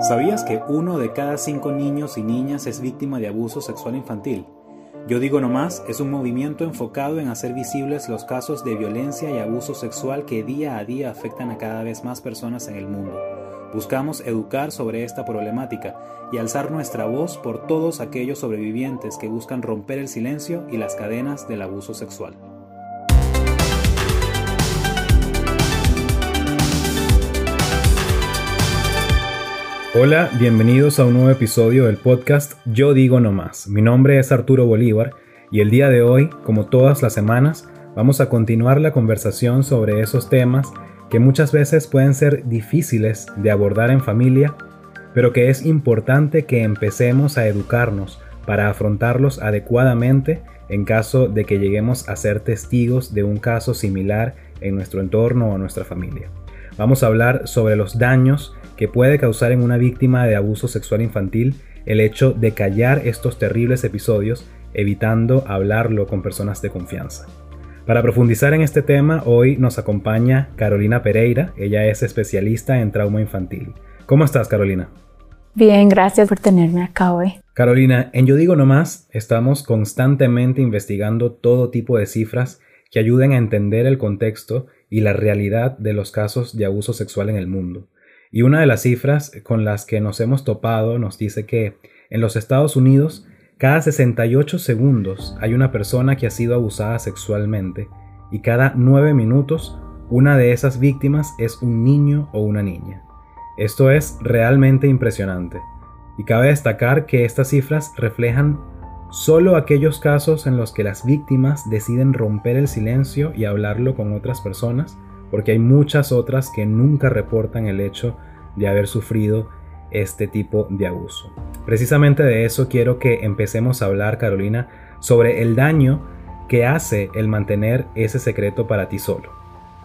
¿Sabías que uno de cada cinco niños y niñas es víctima de abuso sexual infantil? Yo digo nomás, es un movimiento enfocado en hacer visibles los casos de violencia y abuso sexual que día a día afectan a cada vez más personas en el mundo. Buscamos educar sobre esta problemática y alzar nuestra voz por todos aquellos sobrevivientes que buscan romper el silencio y las cadenas del abuso sexual. Hola, bienvenidos a un nuevo episodio del podcast Yo digo no más. Mi nombre es Arturo Bolívar y el día de hoy, como todas las semanas, vamos a continuar la conversación sobre esos temas que muchas veces pueden ser difíciles de abordar en familia, pero que es importante que empecemos a educarnos para afrontarlos adecuadamente en caso de que lleguemos a ser testigos de un caso similar en nuestro entorno o nuestra familia. Vamos a hablar sobre los daños que puede causar en una víctima de abuso sexual infantil el hecho de callar estos terribles episodios, evitando hablarlo con personas de confianza. Para profundizar en este tema, hoy nos acompaña Carolina Pereira, ella es especialista en trauma infantil. ¿Cómo estás, Carolina? Bien, gracias por tenerme acá hoy. Carolina, en Yo Digo No Más estamos constantemente investigando todo tipo de cifras que ayuden a entender el contexto y la realidad de los casos de abuso sexual en el mundo. Y una de las cifras con las que nos hemos topado nos dice que en los Estados Unidos cada 68 segundos hay una persona que ha sido abusada sexualmente y cada 9 minutos una de esas víctimas es un niño o una niña. Esto es realmente impresionante y cabe destacar que estas cifras reflejan solo aquellos casos en los que las víctimas deciden romper el silencio y hablarlo con otras personas porque hay muchas otras que nunca reportan el hecho de haber sufrido este tipo de abuso. Precisamente de eso quiero que empecemos a hablar, Carolina, sobre el daño que hace el mantener ese secreto para ti solo.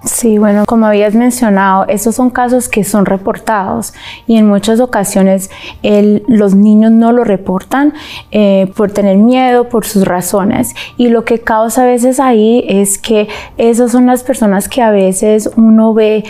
Sí, bueno, como habías mencionado, estos son casos que son reportados y en muchas ocasiones los niños no lo reportan eh, por tener miedo, por sus razones. Y lo que causa a veces ahí es que esas son las personas que a veces uno ve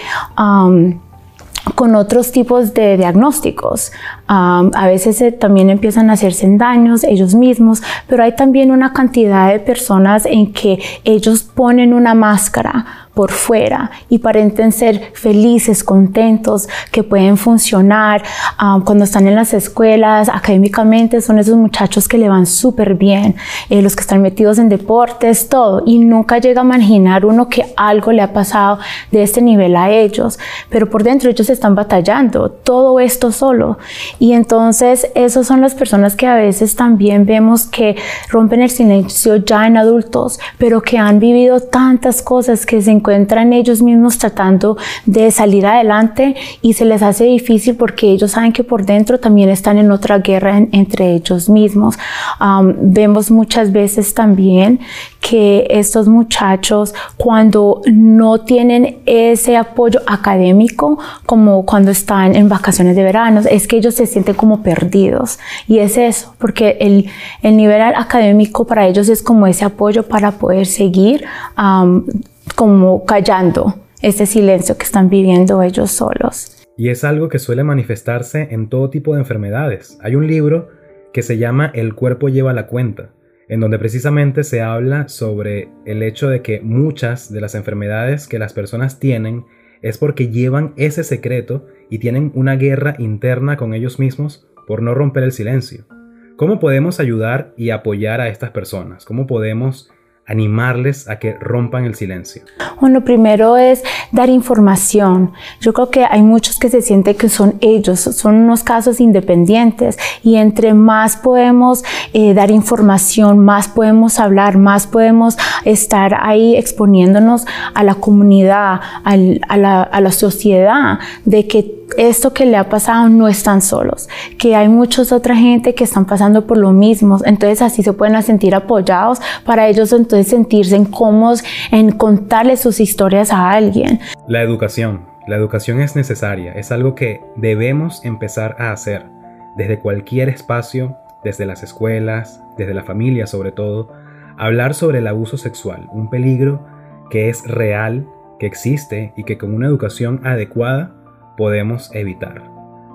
con otros tipos de diagnósticos. a veces eh, también empiezan a hacerse daños ellos mismos, pero hay también una cantidad de personas en que ellos ponen una máscara por fuera y parecen ser felices, contentos, que pueden funcionar ah, cuando están en las escuelas, académicamente son esos muchachos que le van súper bien, eh, los que están metidos en deportes, todo, y nunca llega a imaginar uno que algo le ha pasado de este nivel a ellos, pero por dentro ellos están batallando, todo esto solo, y entonces esas son las personas que a veces también vemos que rompen el silencio ya en adultos, pero que han vivido tantas cosas que se encuentran ellos mismos tratando de salir adelante y se les hace difícil porque ellos saben que por dentro también están en otra guerra entre ellos mismos. vemos muchas veces también que estos muchachos cuando no tienen ese apoyo académico como cuando están en vacaciones de verano, es que ellos se sienten como perdidos y es eso, porque el, el nivel académico para ellos es como ese apoyo para poder seguir como callando ese silencio que están viviendo ellos solos. Y es algo que suele manifestarse en todo tipo de enfermedades. Hay un libro que se llama El cuerpo lleva la cuenta, en donde precisamente se habla sobre el hecho de que muchas de las enfermedades que las personas tienen es porque llevan ese secreto y tienen una guerra interna con ellos mismos por no romper el silencio. ¿Cómo podemos ayudar y apoyar a estas personas? ¿Cómo podemos animarles a que rompan el silencio? Bueno, primero es dar información. Yo creo que hay muchos que se sienten que son ellos, son unos casos independientes y entre más podemos eh, dar información, más podemos hablar, más podemos estar ahí exponiéndonos a la comunidad, a, la, a la sociedad, de que esto que le ha pasado no están solos, que hay muchas otra gente que están pasando por lo mismo, entonces así se pueden sentir apoyados. Para ellos entonces sentirse cómodos en contarle sus historias a alguien. La educación, la educación es necesaria, es algo que debemos empezar a hacer desde cualquier espacio, desde las escuelas, desde la familia sobre todo, hablar sobre el abuso sexual, un peligro que es real, que existe y que con una educación adecuada podemos evitar.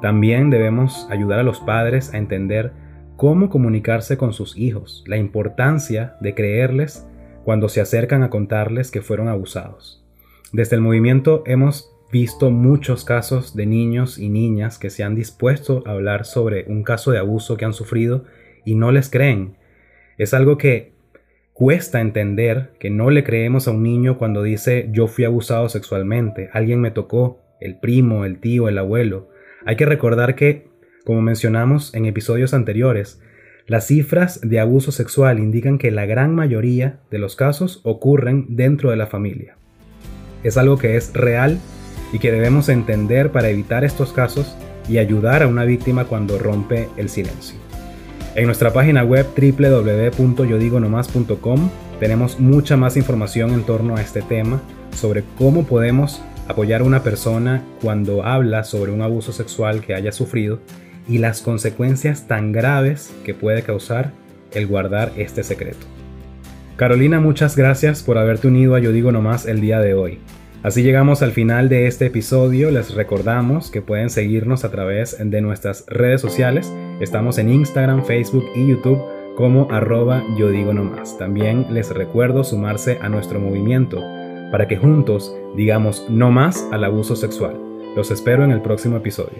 También debemos ayudar a los padres a entender cómo comunicarse con sus hijos, la importancia de creerles cuando se acercan a contarles que fueron abusados. Desde el movimiento hemos visto muchos casos de niños y niñas que se han dispuesto a hablar sobre un caso de abuso que han sufrido y no les creen. Es algo que cuesta entender que no le creemos a un niño cuando dice yo fui abusado sexualmente, alguien me tocó, el primo, el tío, el abuelo. Hay que recordar que como mencionamos en episodios anteriores, las cifras de abuso sexual indican que la gran mayoría de los casos ocurren dentro de la familia. Es algo que es real y que debemos entender para evitar estos casos y ayudar a una víctima cuando rompe el silencio. En nuestra página web www.yodigonomás.com tenemos mucha más información en torno a este tema sobre cómo podemos apoyar a una persona cuando habla sobre un abuso sexual que haya sufrido y las consecuencias tan graves que puede causar el guardar este secreto. Carolina, muchas gracias por haberte unido a Yo Digo Nomás el día de hoy. Así llegamos al final de este episodio. Les recordamos que pueden seguirnos a través de nuestras redes sociales. Estamos en Instagram, Facebook y YouTube como arroba yo digo nomás. También les recuerdo sumarse a nuestro movimiento para que juntos digamos no más al abuso sexual. Los espero en el próximo episodio.